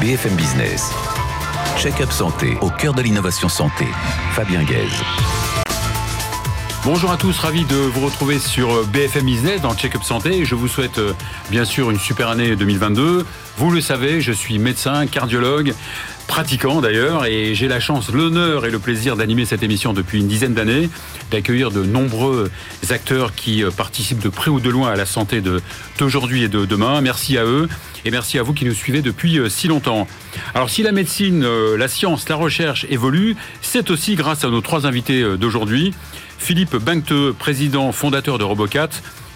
BFM Business. Check-up santé au cœur de l'innovation santé. Fabien Guèze. Bonjour à tous, ravi de vous retrouver sur BFM Business dans Check-up Santé. Je vous souhaite euh, bien sûr une super année 2022. Vous le savez, je suis médecin, cardiologue, pratiquant d'ailleurs, et j'ai la chance, l'honneur et le plaisir d'animer cette émission depuis une dizaine d'années, d'accueillir de nombreux acteurs qui euh, participent de près ou de loin à la santé d'aujourd'hui et de demain. Merci à eux et merci à vous qui nous suivez depuis euh, si longtemps. Alors si la médecine, la science, la recherche évoluent, c'est aussi grâce à nos trois invités d'aujourd'hui. Philippe Bancteux, président fondateur de Robocat,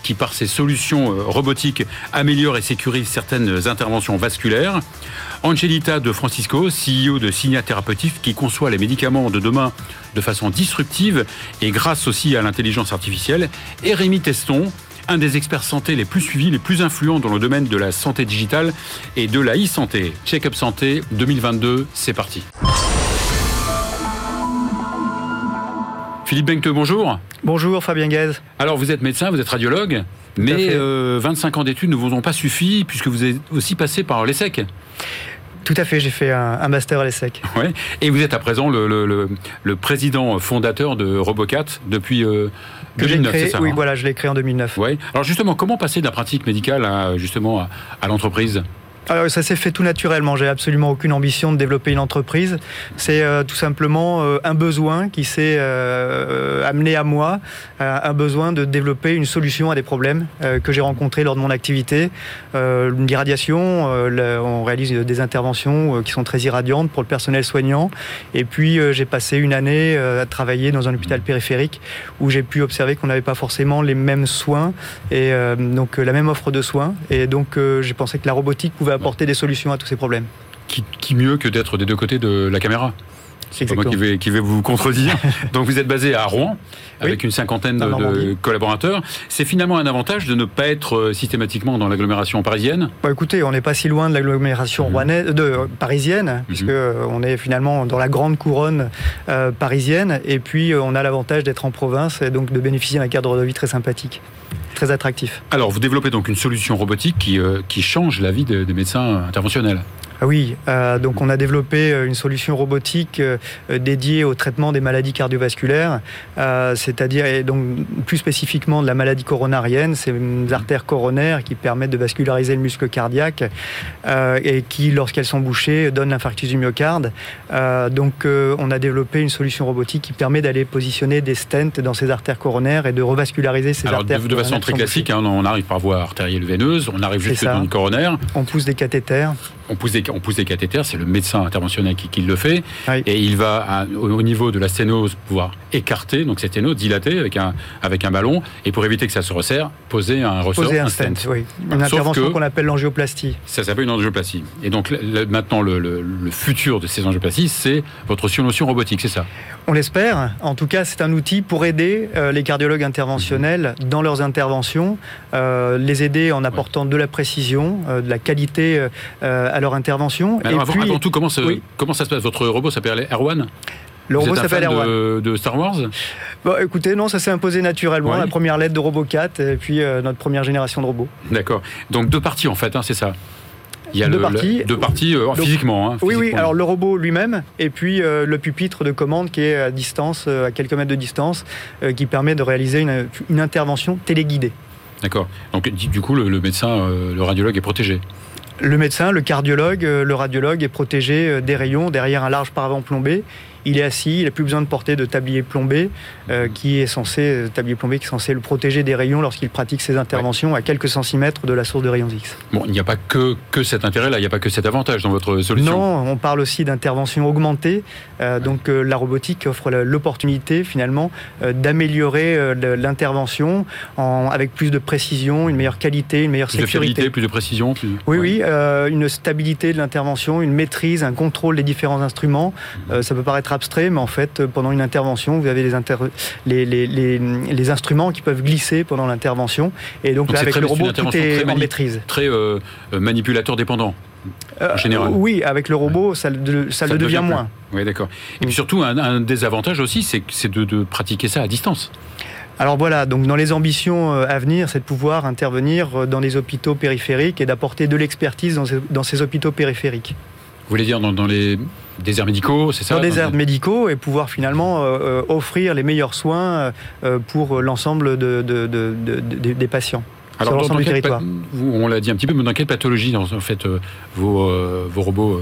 qui par ses solutions euh, robotiques améliore et sécurise certaines interventions vasculaires. Angelita de Francisco, CEO de Signa Thérapeutique, qui conçoit les médicaments de demain de façon disruptive et grâce aussi à l'intelligence artificielle. Et Rémi Teston, un des experts santé les plus suivis, les plus influents dans le domaine de la santé digitale et de la e-santé. Check-up Santé 2022, c'est parti. Philippe Benque, bonjour. Bonjour Fabien Guez. Alors vous êtes médecin, vous êtes radiologue, mais 25 euh, ans d'études ne vous ont pas suffi puisque vous êtes aussi passé par l'ESSEC. Tout à fait, j'ai fait un, master à l'ESSEC. Ouais. Et vous êtes à présent le, président fondateur de Robocat depuis 2009, c'est ça Oui, hein voilà, je l'ai créé en 2009. Ouais. Alors justement, comment passer de la pratique médicale à, justement à l'entreprise? Alors, ça s'est fait tout naturellement. J'ai absolument aucune ambition de développer une entreprise. C'est euh, tout simplement euh, un besoin qui s'est euh, amené à moi, un besoin de développer une solution à des problèmes que j'ai rencontrés lors de mon activité. L'irradiation, on réalise des interventions qui sont très irradiantes pour le personnel soignant. Et puis j'ai passé une année à travailler dans un hôpital périphérique où j'ai pu observer qu'on n'avait pas forcément les mêmes soins et donc la même offre de soins. Et donc j'ai pensé que la robotique pouvait apporter des solutions à tous ces problèmes. Qui, mieux que d'être des deux côtés de la caméra? Moi qui vais, qui vais vous contredire. Donc vous êtes basé à Rouen, avec une cinquantaine de, collaborateurs. C'est finalement un avantage de ne pas être euh, systématiquement dans l'agglomération parisienne? Bah Écoutez, on n'est pas si loin de l'agglomération mmh. euh, parisienne, mmh. puisque euh, on est finalement dans la grande couronne parisienne, et puis on a l'avantage d'être en province et donc de bénéficier d'un cadre de vie très sympathique très attractif. Alors, vous développez donc une solution robotique qui, euh, qui change la vie des médecins interventionnels. Ah oui, euh, donc on a développé euh, une solution robotique euh, dédiée au traitement des maladies cardiovasculaires, c'est-à-dire et donc plus spécifiquement de la maladie coronarienne, c'est artères coronaires qui permettent de vasculariser le muscle cardiaque et qui, lorsqu'elles sont bouchées, donnent l'infarctus du myocarde. donc on a développé une solution robotique qui permet d'aller positionner des stents dans ces artères coronaires et de revasculariser ces artères. De, de façon très classique, hein, on arrive par voie artérielle veineuse, on arrive juste dans le coronaire. On pousse des cathéters. On pousse des on pousse des cathéters, c'est le médecin interventionnel qui, le fait, et il va au, niveau de la sténose pouvoir écarter, donc cette sténose dilatée avec un, avec un ballon, et pour éviter que ça se resserre, poser un ressort, poser un, stent. Oui. Une intervention qu'on appelle l'angioplastie. Ça s'appelle une angioplastie. Et donc maintenant, le, futur de ces angioplasties, c'est votre solution robotique, c'est ça? On l'espère. En tout cas, c'est un outil pour aider euh, les cardiologues interventionnels dans leurs interventions, euh, les aider en apportant de la précision, euh, de la qualité à leur intervention alors, avant, tout, comment, comment ça se passe Votre robot s'appelle Erwan le robot s'appelle Erwan. De, de, Star Wars Écoutez, non, ça s'est imposé naturellement. La première lettre de Robot 4 et puis euh, notre première génération de robots. D'accord. Donc deux parties en fait, hein, c'est ça il y a deux parties. deux parties euh, physiquement, hein, Oui, oui. Alors le robot lui-même et puis euh, le pupitre de commande qui est à distance, à quelques mètres de distance, qui permet de réaliser une, une intervention téléguidée. D'accord. Donc du coup, le médecin, le radiologue est protégé. Le médecin, le cardiologue, euh, le radiologue est protégé euh, des rayons derrière un large paravent plombé il est assis, il n'a plus besoin de porter de tablier plombé, euh, qui est censé, euh, tablier plombé qui est censé le protéger des rayons lorsqu'il pratique ses interventions à quelques centimètres de la source de rayons X. Bon, il n'y a pas que, que cet intérêt-là, il n'y a pas que cet avantage dans votre solution. Non, on parle aussi d'intervention augmentée. Euh, donc la robotique offre l'opportunité finalement d'améliorer l'intervention avec plus de précision, une meilleure qualité, une meilleure sécurité. Plus de fiabilité, plus de précision. Oui, oui, une stabilité de l'intervention, une maîtrise, un contrôle des différents instruments. ça peut paraître abstrait, mais en fait, pendant une intervention, vous avez les, les, instruments qui peuvent glisser pendant l'intervention. Et donc, avec le robot, tout est en maîtrise. Très euh, manipulateur dépendant. en général. Euh, oui, avec le robot, ça, ça, le devient, moins. Oui, d'accord. Et puis surtout, un, des avantages aussi, c'est de, de pratiquer ça à distance. Alors voilà, donc dans les ambitions euh, à venir, c'est de pouvoir intervenir dans les hôpitaux périphériques et d'apporter de l'expertise dans, ces hôpitaux périphériques. Vous voulez dire dans, les déserts médicaux, c'est ça Dans les déserts médicaux et pouvoir finalement offrir les meilleurs soins pour l'ensemble de, des patients. Alors, sur l'ensemble du territoire. on l'a dit un petit peu, mais dans quelle pathologie en fait vos, vos robots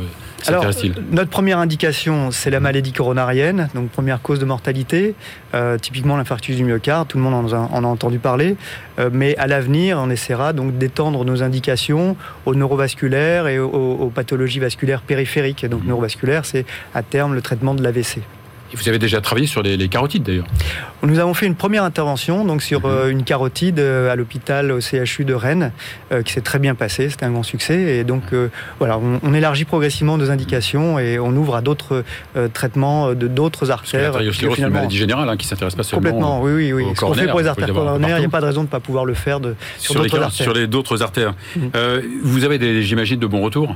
alors, notre première indication, c'est la maladie coronarienne, donc première cause de mortalité, euh, typiquement l'infarctus du myocarde, tout le monde en a, entendu parler, euh, mais à l'avenir, on essaiera donc d'étendre nos indications aux neurovasculaires et aux, pathologies vasculaires périphériques. Donc mmh. neurovasculaire, c'est à terme le traitement de l'AVC vous avez déjà travaillé sur les, carotides d'ailleurs Nous avons fait une première intervention donc sur mhm. euh, une carotide euh, à l'hôpital au CHU de Rennes euh, qui s'est très bien passé, c'était un grand succès. Et donc voilà, on, élargit progressivement nos indications et on ouvre à d'autres traitements de d'autres artères. C'est une maladie générale hein, qui s'intéresse pas seulement Complètement, oui, oui, oui. Ce qu'on fait pour les artères coronaires, il n'y a pas de raison de ne pas pouvoir le faire de, sur, d'autres artères. Sur les d'autres artères. Mhm. vous avez, j'imagine, de bons retours?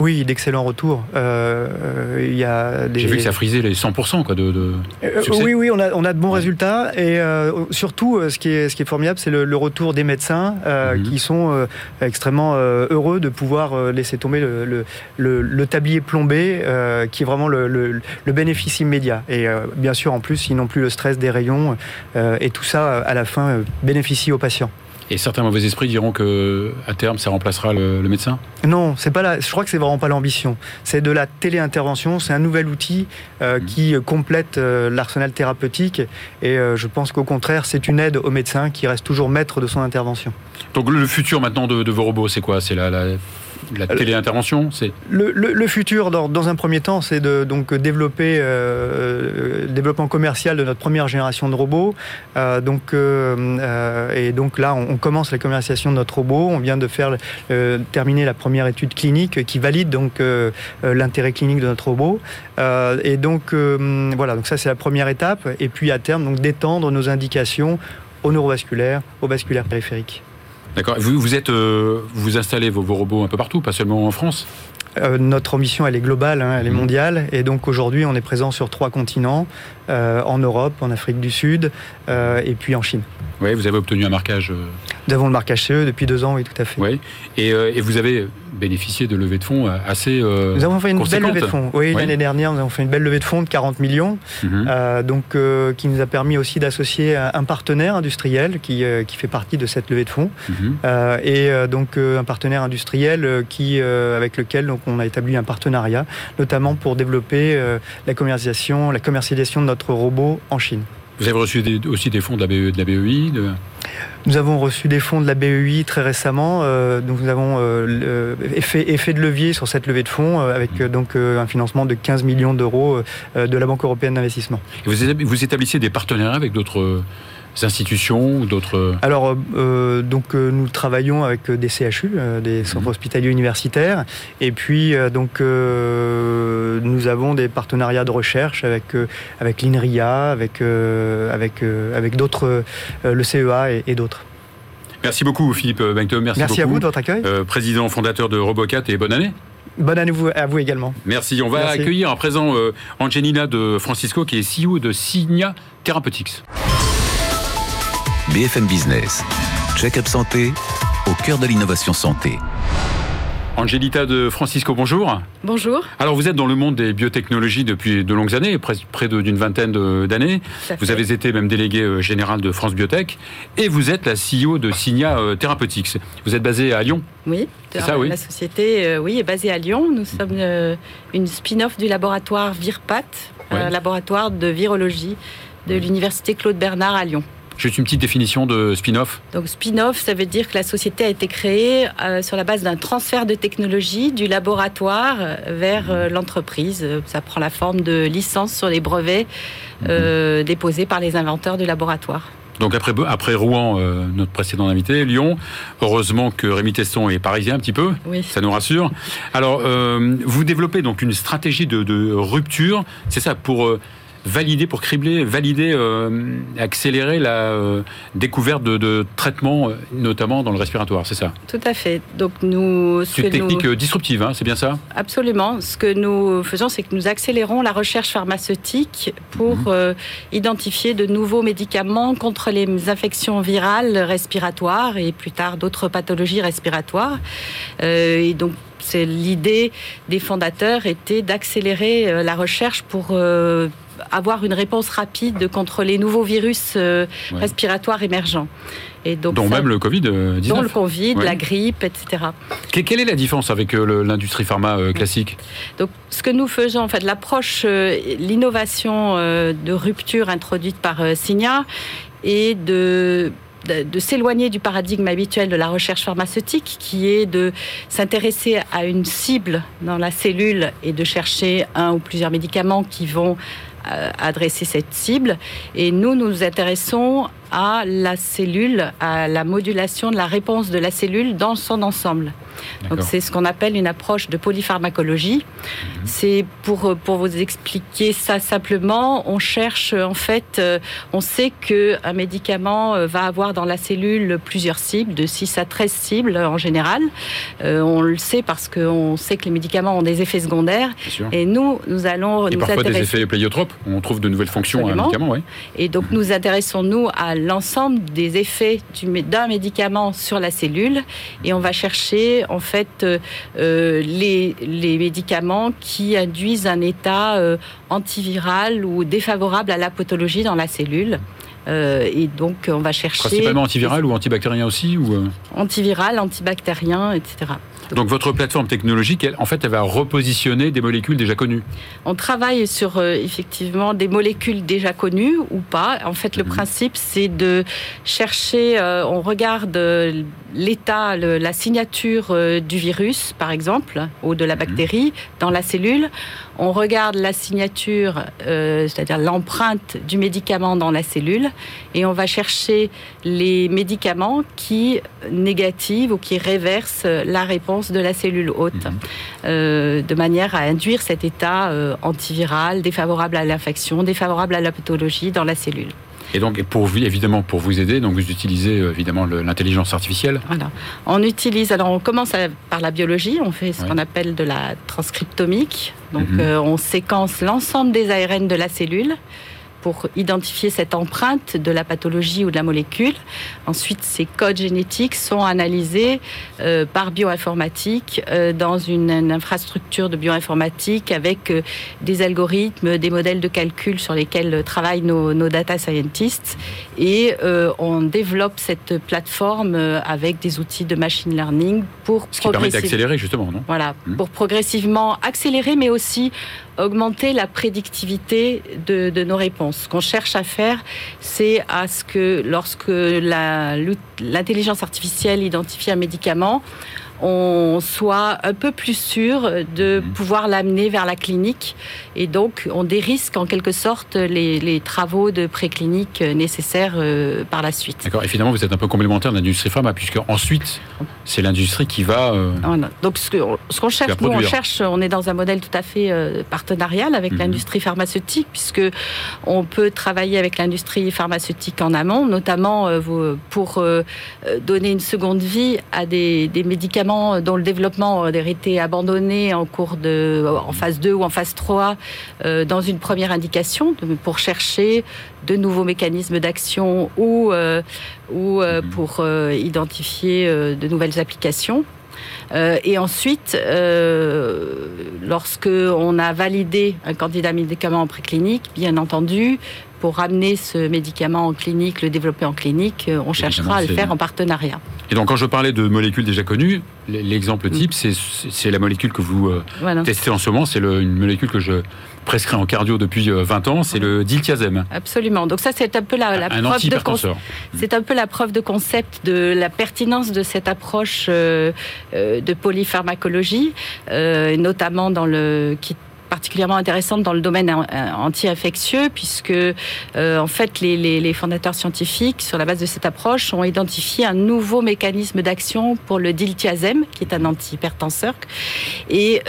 Oui, d'excellents retours. Euh, y a J'ai vu que ça frisait les 100% quoi, de, de euh, Oui, oui, on a, on a de bons résultats. Et euh, surtout, ce qui est, ce qui est formidable, c'est le, retour des médecins mhm. qui sont extrêmement heureux de pouvoir laisser tomber le, le, tablier plombé, qui est vraiment le, bénéfice immédiat. Et bien sûr, en plus, ils n'ont plus le stress des rayons. et tout ça, à la fin, bénéficie aux patients. Et certains mauvais esprits diront que à terme, ça remplacera le, médecin? Non, c'est pas là. Je crois que c'est vraiment pas l'ambition. C'est de la téléintervention. C'est un nouvel outil euh, mmh. qui complète euh, l'arsenal thérapeutique. Et euh, je pense qu'au contraire, c'est une aide au médecin qui reste toujours maître de son intervention. Donc le futur maintenant de, vos robots, c'est quoi? C'est la, la la téléintervention c'est le, futur, dans, un premier temps, c'est de donc développer euh, le développement commercial de notre première génération de robots. Euh, donc, euh, et donc là, on, commence la commercialisation de notre robot. On vient de faire terminer la première étude clinique qui valide donc l'intérêt clinique de notre robot. et donc voilà, donc ça c'est la première étape. Et puis à terme, donc d'étendre nos indications au neurovasculaire, au vasculaire périphérique. D'accord. Vous, vous, êtes, euh, vous installez vos, robots un peu partout, pas seulement en France euh, notre ambition, elle est globale, hein, elle est mmh. mondiale. Et donc aujourd'hui, on est présent sur trois continents, euh, en Europe, en Afrique du Sud et puis en Chine. Oui, vous avez obtenu un marquage. Nous avons le marquage CE depuis deux ans, oui, tout à fait. Oui. Et, et vous avez bénéficié de levées de fonds assez. Euh, nous avons fait une belle levée de fonds. Oui, l'année dernière, nous avons fait une belle levée de fonds de 40 millions, mhm. euh, donc euh, qui nous a permis aussi d'associer un partenaire industriel qui, qui fait partie de cette levée de fonds, mhm. et donc un partenaire industriel qui avec lequel donc on a établi un partenariat, notamment pour développer la commercialisation, la commercialisation de notre robot en Chine. Vous avez reçu aussi des fonds de la, BE, de la BEI de... Nous avons reçu des fonds de la BEI très récemment. Euh, nous avons euh, effet, effet, de levier sur cette levée de fonds euh, avec donc un financement de 15 millions d'euros de la Banque européenne d'investissement. Vous, vous établissez des partenariats avec d'autres institutions ou d'autres Alors, euh, donc euh, nous travaillons avec euh, des CHU, des centres mhm. hospitaliers universitaires, et puis donc nous avons des partenariats de recherche avec avec l'INRIA, avec avec avec d'autres, le CEA et, d'autres. Merci beaucoup Philippe. Merci, Merci à vous de votre accueil. président fondateur de Robocat et bonne année. Bonne année à vous également. Merci. On va accueillir à présent Angelina de Francisco qui est CEO de Signa Therapeutics. BFM Business. Check-up santé au cœur de l'innovation santé. Angelita de Francisco, bonjour. Bonjour. Alors vous êtes dans le monde des biotechnologies depuis de longues années, près d'une vingtaine d'années. Vous avez été même délégué euh, général de France Biotech et vous êtes la CEO de Signia euh, Therapeutics. Vous êtes basé à Lyon Oui, ça, oui. la société euh, oui, est basée à Lyon. Nous sommes une spin-off du laboratoire VIRPAT, laboratoire de virologie de l'université Claude Bernard à Lyon. Juste une petite définition de spin-off. Donc spin-off, ça veut dire que la société a été créée euh, sur la base d'un transfert de technologie du laboratoire euh, vers euh, l'entreprise. Ça prend la forme de licences sur les brevets mhm. déposés par les inventeurs du laboratoire. Donc après, après Rouen, notre précédent invité, Lyon, heureusement que Rémi Teston est parisien un petit peu, oui. ça nous rassure. Alors, vous développez donc une stratégie de, de rupture, c'est ça, pour valider, pour cribler, valider, euh, accélérer la euh, découverte de, traitements, notamment dans le respiratoire, c'est ça Tout à fait. Donc nous, c'est une technique disruptive, hein, c'est bien ça Absolument. Ce que nous faisons, c'est que nous accélérons la recherche pharmaceutique pour mhm. identifier de nouveaux médicaments contre les infections virales respiratoires et plus tard d'autres pathologies respiratoires. et donc c'est l'idée des fondateurs était d'accélérer la recherche pour avoir une réponse rapide contre les nouveaux virus euh, respiratoires émergents. Et donc dont même le Covid-19. Euh, dont le Covid, la grippe, etc. quelle est la différence avec euh, l'industrie pharma classique? Donc, ce que nous faisons, en fait, l'approche, l'innovation de rupture introduite par Signa est de de, s'éloigner du paradigme habituel de la recherche pharmaceutique, qui est de s'intéresser à une cible dans la cellule et de chercher un ou plusieurs médicaments qui vont euh, adresser cette cible. Et nous, nous intéressons à la cellule, à la modulation de la réponse de la cellule dans son ensemble. Donc c'est ce qu'on appelle une approche de polypharmacologie. Mhm. C'est pour, pour vous expliquer ça simplement, on cherche en fait, euh, on sait qu'un médicament euh, va avoir dans la cellule plusieurs cibles, de 6 à 13 cibles en général. Euh, on le sait parce qu'on sait que les médicaments ont des effets secondaires. Et nous, nous allons... Et nous parfois des effets pléiotropes, on trouve de nouvelles fonctions à un médicament. Oui. Et donc nous intéressons-nous à l'ensemble des effets d'un médicament sur la cellule et on va chercher en fait euh, euh, les, médicaments qui induisent un état euh, antiviral ou défavorable à la pathologie dans la cellule. et donc, on va chercher. Principalement antiviral ou antibactérien aussi ou Antiviral, antibactérien, etc. Donc votre plateforme technologique, en fait, elle va repositionner des molécules déjà connues. On travaille sur euh, effectivement des molécules déjà connues ou pas. En fait, le mhm. principe, c'est de chercher. Euh, on regarde l'état, la signature du virus, par exemple, ou de la mhm. bactérie dans la cellule. On regarde la signature, c'est-à-dire l'empreinte du médicament dans la cellule, et on va chercher les médicaments qui négativent ou qui réversent la réponse de la cellule hôte, mhm. euh, de manière à induire cet état euh, antiviral, défavorable à l'infection, défavorable à la pathologie dans la cellule. Et donc, pour vous, évidemment, pour vous aider, donc vous utilisez euh, évidemment l'intelligence artificielle. Voilà. On utilise, alors on commence par la biologie, on fait ce qu'on appelle de la transcriptomique. Donc, mhm. on séquence l'ensemble des ARN de la cellule pour identifier cette empreinte de la pathologie ou de la molécule. Ensuite, ces codes génétiques sont analysés euh, par bioinformatique euh, dans une, infrastructure de bioinformatique avec euh, des algorithmes, des modèles de calcul sur lesquels travaillent nos, data scientists. Et on développe cette plateforme avec des outils de machine learning pour Ce qui permet d'accélérer justement, non? Voilà, mmh. pour progressivement accélérer, mais aussi augmenter la prédictivité de, nos réponses. Ce qu'on cherche à faire, c'est à ce que lorsque l'intelligence artificielle identifie un médicament, on soit un peu plus sûr de mhm. pouvoir l'amener vers la clinique. Et donc, on dérisque en quelque sorte les, travaux de préclinique nécessaires euh, par la suite. D'accord. Et finalement, vous êtes un peu complémentaire de l'industrie pharma, puisque ensuite, c'est l'industrie qui va. Euh, donc, ce qu'on cherche, nous, on cherche, on est dans un modèle tout à fait euh, partenarial avec mhm. l'industrie pharmaceutique, puisque on peut travailler avec l'industrie pharmaceutique en amont, notamment pour donner une seconde vie à des médicaments dont le développement a été abandonné en cours de, en phase 2 ou en phase 3 euh, dans une première indication pour chercher de nouveaux mécanismes d'action ou, euh, ou euh, mhm. pour identifier de nouvelles applications. Et ensuite, lorsque on a validé un candidat médicament en préclinique, bien entendu, pour amener ce médicament en clinique, le développer en clinique, euh, on cherchera à le faire en partenariat. Et donc quand je parlais de molécules déjà connues, l'exemple mm. type, c'est la molécule que vous euh, testez en ce moment, c'est une molécule que je prescris en cardio depuis 20 euh, ans, c'est le diltiazem. Absolument. Donc ça, c'est un peu la, preuve de concept. C'est un peu la preuve de concept de la pertinence de cette approche de polypharmacologie, notamment dans le qui particulièrement intéressante dans le domaine anti-infectieux, puisque en fait les, fondateurs scientifiques, sur la base de cette approche, ont identifié un nouveau mécanisme d'action pour le diltiazem, qui est un antihypertenseur. Et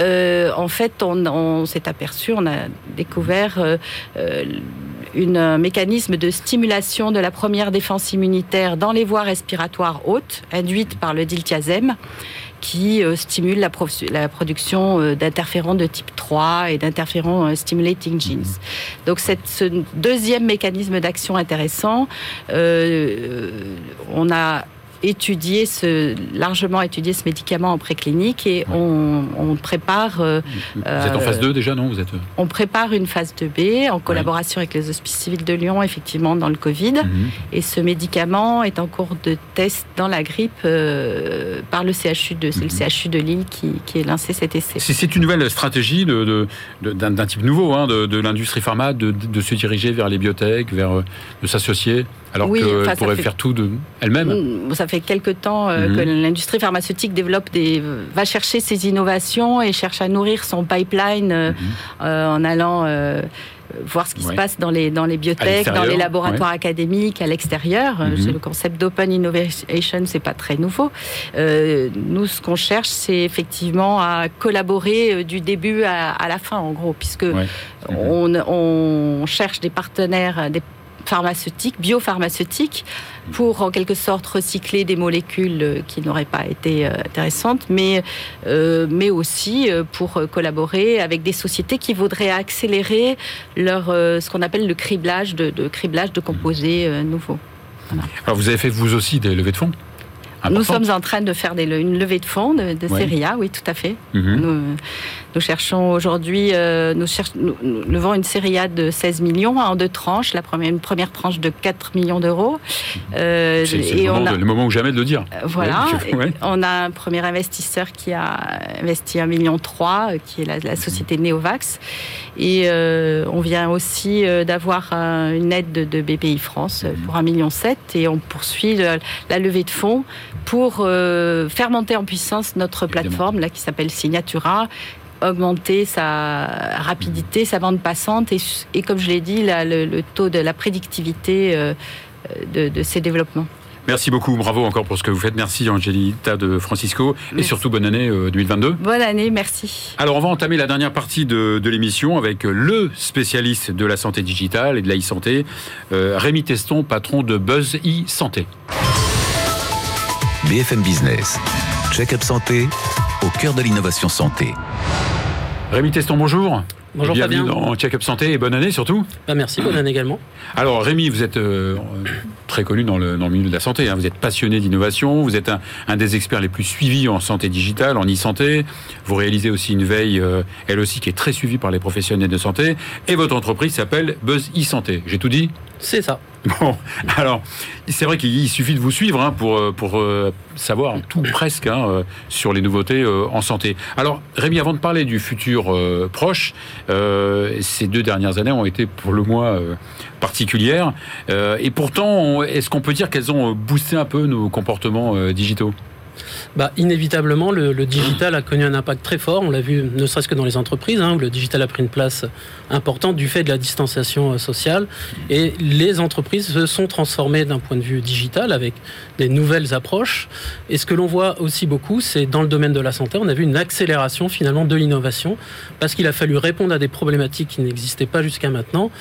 en fait, on, on s'est aperçu, on a découvert un mécanisme de stimulation de la première défense immunitaire dans les voies respiratoires hautes, induite par le diltiazem qui euh, stimule la, production euh, d'interférons de type 3 et d'interférons euh, stimulating genes. Donc cette, ce deuxième mécanisme d'action intéressant, on a étudier ce, largement étudier ce médicament en préclinique et on, prépare. Euh, vous êtes en phase 2 déjà, non vous êtes... Euh, on prépare une phase 2B en collaboration avec les hospices civils de Lyon, effectivement, dans le Covid. Mhm. Et ce médicament est en cours de test dans la grippe euh, par le CHU de, c'est le mhm. CHU de Lille qui, qui est lancé cet essai. C'est une nouvelle stratégie de, d'un, type nouveau hein, de, l'industrie pharma de, se diriger vers les biotech, vers de s'associer alors qu'elle pourrait faire tout elle-même. Mm, ça fait quelque temps euh, mhm. que l'industrie pharmaceutique développe des, va chercher ses innovations et cherche à nourrir son pipeline euh, mhm. euh, en allant voir ce qui se passe dans les, dans les biotech, dans les laboratoires académiques, à l'extérieur. Mhm. Le concept d'open innovation, c'est pas très nouveau. nous, ce qu'on cherche, c'est effectivement à collaborer du début à, la fin, en gros, puisque on, on, cherche des partenaires, des pharmaceutiques, biopharmaceutiques, pour en quelque sorte recycler des molécules euh, qui n'auraient pas été euh, intéressantes, mais, euh, mais aussi pour collaborer avec des sociétés qui voudraient accélérer leur, ce qu'on appelle le criblage de, criblage de composés nouveaux. Alors vous avez fait vous aussi des levées de fonds? Nous sommes en train de faire des, une levée de fonds de, de série A, oui, tout à fait. Mhm. Nous cherchons aujourd'hui, euh, nous, nous, levons une série A de 16 millions en deux tranches. La première, une première tranche de 4 millions d'euros. Euh, c'est le, moment le moment ou jamais de le dire. Euh, voilà. On a un premier investisseur qui a investi 1,3 million, qui est la, société Neovax. Et on vient aussi d'avoir une aide de, BPI France pour 1,7 million. Et on poursuit la levée de fonds pour faire monter en puissance notre plateforme là, qui s'appelle Signatura augmenter sa rapidité, sa bande passante et, comme je l'ai dit, le, taux de la prédictivité euh, de, ces développements. Merci beaucoup, bravo encore pour ce que vous faites. Merci Angelita de Francisco et surtout bonne année 2022. Euh, bonne année, merci. Alors on va entamer la dernière partie de, l'émission avec le spécialiste de la santé digitale et de la e-santé, euh, Rémi Teston, patron de Buzz e-santé. BFM Business, check-up santé au cœur de l'innovation santé. Rémi Teston, bonjour. Bonjour Bienvenue Fabien. dans Check-up Santé et bonne année surtout. Bah, merci, bonne année également. Alors Rémi, vous êtes euh, très connu dans le, milieu de la santé, hein. vous êtes passionné d'innovation, vous êtes un, des experts les plus suivis en santé digitale, en e-santé, vous réalisez aussi une veille, euh, elle aussi, qui est très suivie par les professionnels de santé, et votre entreprise s'appelle Buzz e-santé. J'ai tout dit? C'est ça. Bon, alors, c'est vrai qu'il suffit de vous suivre hein, pour, euh, euh, savoir tout presque hein, euh, sur les nouveautés en santé. Alors, Rémi, avant de parler du futur proche, ces deux dernières années ont été pour le moins particulières. et pourtant, est-ce qu'on peut dire qu'elles ont boosté un peu nos comportements digitaux? Bah, Inévitablement, le, digital a connu un impact très fort. On l'a vu ne serait-ce que dans les entreprises, hein, où le digital a pris une place importante du fait de la distanciation euh, sociale. Et les entreprises se sont transformées d'un point de vue digital avec des nouvelles approches. Et ce que l'on voit aussi beaucoup, c'est dans le domaine de la santé, on a vu une accélération finalement de l'innovation, parce qu'il a fallu répondre à des problématiques qui n'existaient pas jusqu'à maintenant.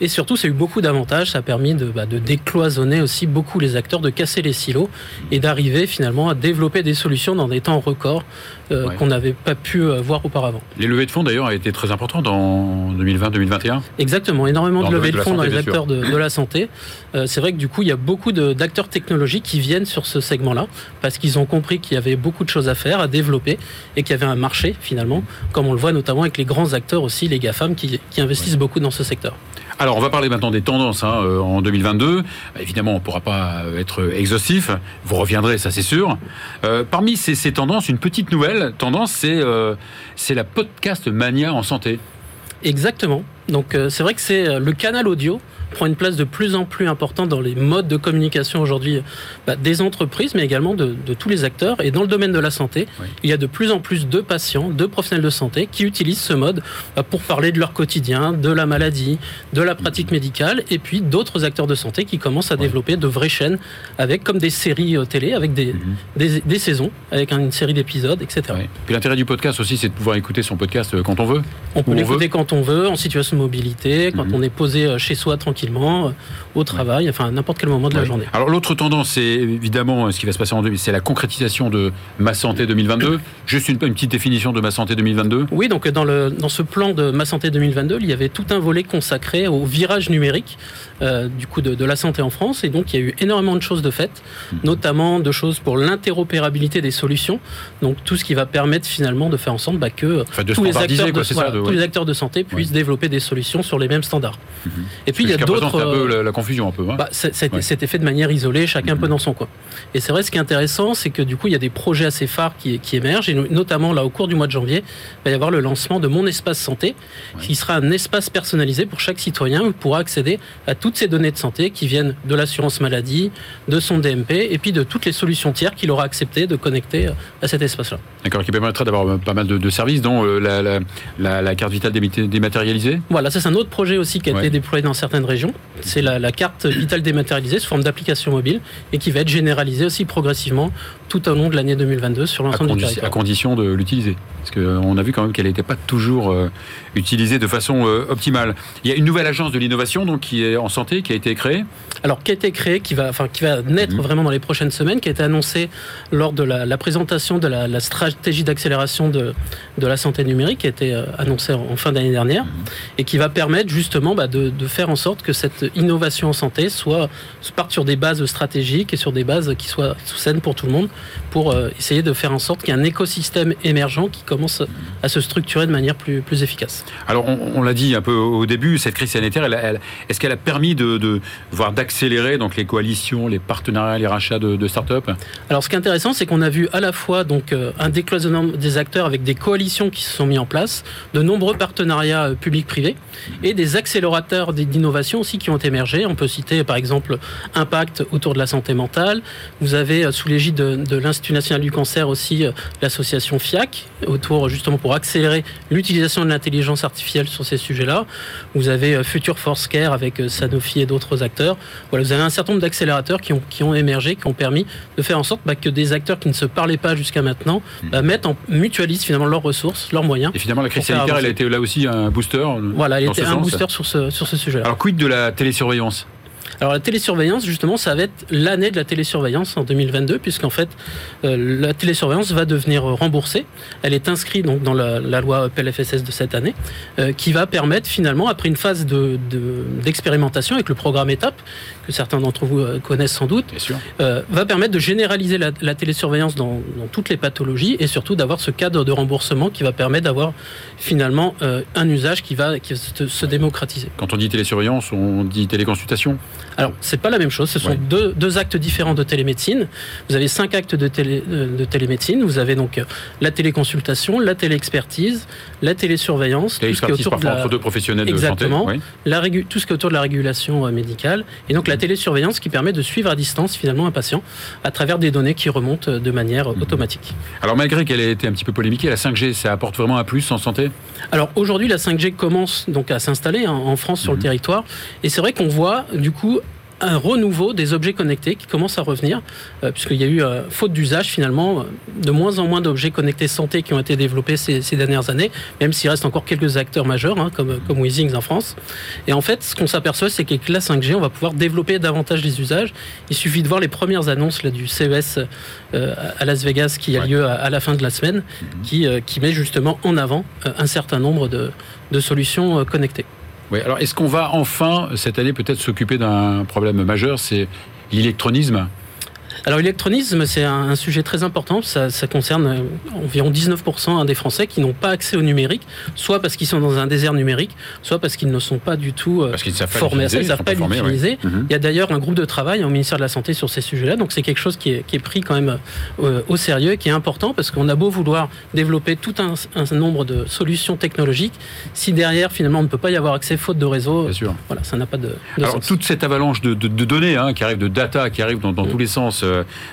Et surtout, ça a eu beaucoup d'avantages. Ça a permis de, bah, de décloisonner aussi beaucoup les acteurs, de casser les silos et d'arriver finalement à développer des solutions dans des temps records euh, qu'on n'avait pas pu euh, voir auparavant. Les levées de fonds d'ailleurs ont été très importantes en 2020-2021 Exactement, énormément de levées de, fonds dans les acteurs de, la santé. Euh, c'est vrai que du coup, il y a beaucoup d'acteurs technologiques qui viennent sur ce segment-là parce qu'ils ont compris qu'il y avait beaucoup de choses à faire, à développer et qu'il y avait un marché finalement, comme on le voit notamment avec les grands acteurs aussi, les GAFAM, qui, qui investissent beaucoup dans ce secteur. Alors, on va parler maintenant des tendances hein, euh, en 2022. Évidemment, on ne pourra pas être exhaustif. Vous reviendrez, ça c'est sûr. Euh, parmi ces, tendances, une petite nouvelle tendance, euh, c'est la podcast mania en santé. Exactement. Donc c'est vrai que c'est le canal audio prend une place de plus en plus importante dans les modes de communication aujourd'hui bah, des entreprises, mais également de, tous les acteurs. Et dans le domaine de la santé, il y a de plus en plus de patients, de professionnels de santé qui utilisent ce mode bah, pour parler de leur quotidien, de la maladie, de la pratique médicale, et puis d'autres acteurs de santé qui commencent à développer de vraies chaînes avec comme des séries euh, télé, avec des, mhm. des, saisons, avec une série d'épisodes, etc. Puis l'intérêt du podcast aussi, c'est de pouvoir écouter son podcast euh, quand on veut. On peut l'écouter quand on veut, en situation de mobilité, quand mhm. on est posé euh, chez soi tranquille euh, au travail, enfin à n'importe quel moment de la journée. Alors l'autre tendance, c'est évidemment ce qui va se passer en 2022, c'est la concrétisation de Ma Santé 2022. Juste une, une, petite définition de Ma Santé 2022. Oui, donc dans, le, dans ce plan de Ma Santé 2022, il y avait tout un volet consacré au virage numérique euh, du coup de, la santé en France. Et donc il y a eu énormément de choses de faites, mhm. notamment de choses pour l'interopérabilité des solutions. Donc tout ce qui va permettre finalement de faire en sorte bah, que tous, les acteurs de, tous les acteurs de santé puissent développer des solutions sur les mêmes standards. Mhm. Et puis il y a d'autres un peu euh, la, confusion un peu. Hein. Bah, C'était fait de manière isolée, chacun un peu mhm. dans son coin. Et c'est vrai, ce qui est intéressant, c'est que du coup, il y a des projets assez phares qui, qui, émergent, et notamment là, au cours du mois de janvier, il va y avoir le lancement de Mon Espace Santé, qui sera un espace personnalisé pour chaque citoyen qui pourra accéder à toutes ces données de santé qui viennent de l'assurance maladie, de son DMP, et puis de toutes les solutions tiers qu'il aura accepté de connecter euh, à cet espace-là. D'accord, qui permettra d'avoir euh, pas mal de, services, dont la, la, carte vitale dématérialisée Voilà, ça c'est un autre projet aussi qui a été déployé dans certaines régions c'est la, carte vitale dématérialisée sous forme d'application mobile et qui va être généralisée aussi progressivement tout au long de l'année 2022 sur l'ensemble du territoire. À condition de l'utiliser. Parce qu'on a vu quand même qu'elle n'était pas toujours euh, utilisée de façon euh, optimale. Il y a une nouvelle agence de l'innovation donc qui est en santé, qui a été créée Alors, qui a été créée, qui va, enfin, qui va naître mhm. vraiment dans les prochaines semaines, qui a été annoncée lors de la, présentation de la, stratégie d'accélération de, de la santé numérique, qui a été euh, annoncée en, fin d'année dernière, mhm. et qui va permettre justement bah, de, de, faire en sorte que cette innovation en santé soit, parte sur des bases stratégiques et sur des bases qui soient saines pour tout le monde, pour euh, essayer de faire en sorte qu'il y ait un écosystème émergent qui commence à se structurer de manière plus, plus efficace. Alors, on, l'a dit un peu au début, cette crise sanitaire, elle, est-ce qu'elle a permis de, de voir d'accélérer donc les coalitions, les partenariats, les rachats de, start-up? Alors, ce qui est intéressant, c'est qu'on a vu à la fois donc euh, un décloisonnement des acteurs avec des coalitions qui se sont mis en place, de nombreux partenariats euh, publics-privés et des accélérateurs d'innovation aussi qui ont émergé. On peut citer par exemple Impact autour de la santé mentale. Vous avez euh, sous l'égide de, l'Institut national du cancer aussi euh, l'association FIAC autour justement pour accélérer l'utilisation de l'intelligence artificielle sur ces sujets-là. Vous avez euh, Future Force Care avec Sanofi et d'autres acteurs. Voilà, vous avez un certain nombre d'accélérateurs qui ont, qui ont émergé, qui ont permis de faire en sorte bah, que des acteurs qui ne se parlaient pas jusqu'à maintenant hmm. bah, mettent en mutualisent finalement leurs ressources, leurs moyens. Et finalement, la crise sanitaire, elle a été là aussi un booster. Voilà, elle a été un booster sur ce, sur ce sujet. Alors, quid de la télésurveillance alors la télésurveillance, justement, ça va être l'année de la télésurveillance en 2022, puisqu'en fait, euh, la télésurveillance va devenir remboursée. Elle est inscrite donc dans la, loi PLFSS de cette année, euh, qui va permettre finalement, après une phase d'expérimentation de, avec le programme étape, que certains d'entre vous euh, connaissent sans doute, va permettre de généraliser la, télésurveillance dans, toutes les pathologies et surtout d'avoir ce cadre de remboursement qui va permettre d'avoir finalement un usage qui va, qui se, se démocratiser. Quand on dit télésurveillance, on dit téléconsultation? Alors, c'est pas la même chose. Ce sont deux, deux, actes différents de télémédecine. Vous avez cinq actes de, télé, euh, de télémédecine. Vous avez donc euh, la téléconsultation, la téléexpertise, la télésurveillance, tout ce qui est autour de la... entre deux professionnels Exactement. de santé. La tout ce qui est autour de la régulation euh, médicale. Et donc, la mhm. télésurveillance qui permet de suivre à distance, finalement, un patient à travers des données qui remontent de manière mhm. automatique. Alors, malgré qu'elle ait été un petit peu polémiquée, la 5G, ça apporte vraiment un plus en santé? Alors, aujourd'hui, la 5G commence donc à s'installer hein, en France sur le mhm. territoire. Et c'est vrai qu'on voit, du coup, un renouveau des objets connectés qui commence à revenir, euh, puisqu'il y a eu, euh, faute d'usage finalement, euh, de moins en moins d'objets connectés santé qui ont été développés ces, dernières années, même s'il reste encore quelques acteurs majeurs, hein, comme, comme Weezings en France. Et en fait, ce qu'on s'aperçoit, c'est qu'avec la 5G, on va pouvoir développer davantage les usages. Il suffit de voir les premières annonces là, du CES à Las Vegas qui a lieu à, la fin de la semaine, mhm. qui, qui met justement en avant un certain nombre de, de solutions connectées. Oui, alors est-ce qu'on va enfin, cette année, peut-être s'occuper d'un problème majeur, c'est l'électronisme? Alors l'électronisme, c'est un, sujet très important. Ça, concerne euh, environ 19% des Français qui n'ont pas accès au numérique, soit parce qu'ils sont dans un désert numérique, soit parce qu'ils ne sont pas du tout euh, formés. à ça, ils ne savent pas l'utiliser. Il y a d'ailleurs un groupe de travail au ministère de la Santé sur ces sujets-là, donc c'est quelque chose qui est, pris quand même euh, au sérieux et qui est important parce qu'on a beau vouloir développer tout un, nombre de solutions technologiques, si derrière finalement on ne peut pas y avoir accès faute de réseau, voilà, ça n'a pas de, Alors toute cette avalanche de, données hein, qui arrive, de data qui arrive dans, tous les sens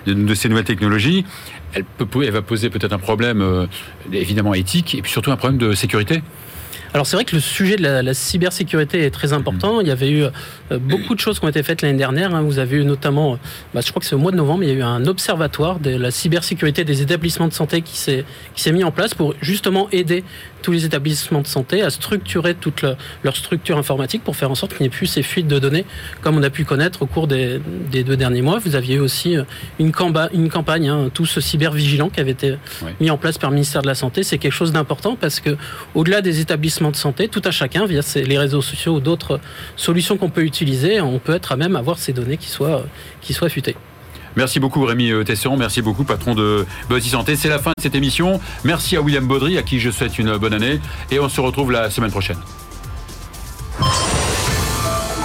de, ces nouvelles technologies, elle, peut, elle va poser peut-être un problème euh, évidemment éthique et puis surtout un problème de sécurité. Alors c'est vrai que le sujet de la, cybersécurité est très important. Il y avait eu euh, beaucoup de choses qui ont été faites l'année dernière. Hein. Vous avez eu notamment, euh, bah, je crois que c'est au mois de novembre, il y a eu un observatoire de la cybersécurité des établissements de santé qui s'est mis en place pour justement aider tous les établissements de santé à structurer toute leur structure informatique pour faire en sorte qu'il n'y ait plus ces fuites de données comme on a pu connaître au cours des, deux derniers mois. Vous aviez aussi euh, une, une campagne, hein, tout ce cybervigilant qui avait été mis en place par le ministère de la Santé. C'est quelque chose d'important parce que au-delà des établissements de santé, tout à chacun, via les réseaux sociaux ou d'autres solutions qu'on peut utiliser, on peut être à même avoir ces données qui soient, qui soient futées. Merci beaucoup Rémi euh, Tesson, merci beaucoup patron de Buzzy Santé. C'est la fin de cette émission. Merci à William Baudry, à qui je souhaite une bonne année. Et on se retrouve la semaine prochaine.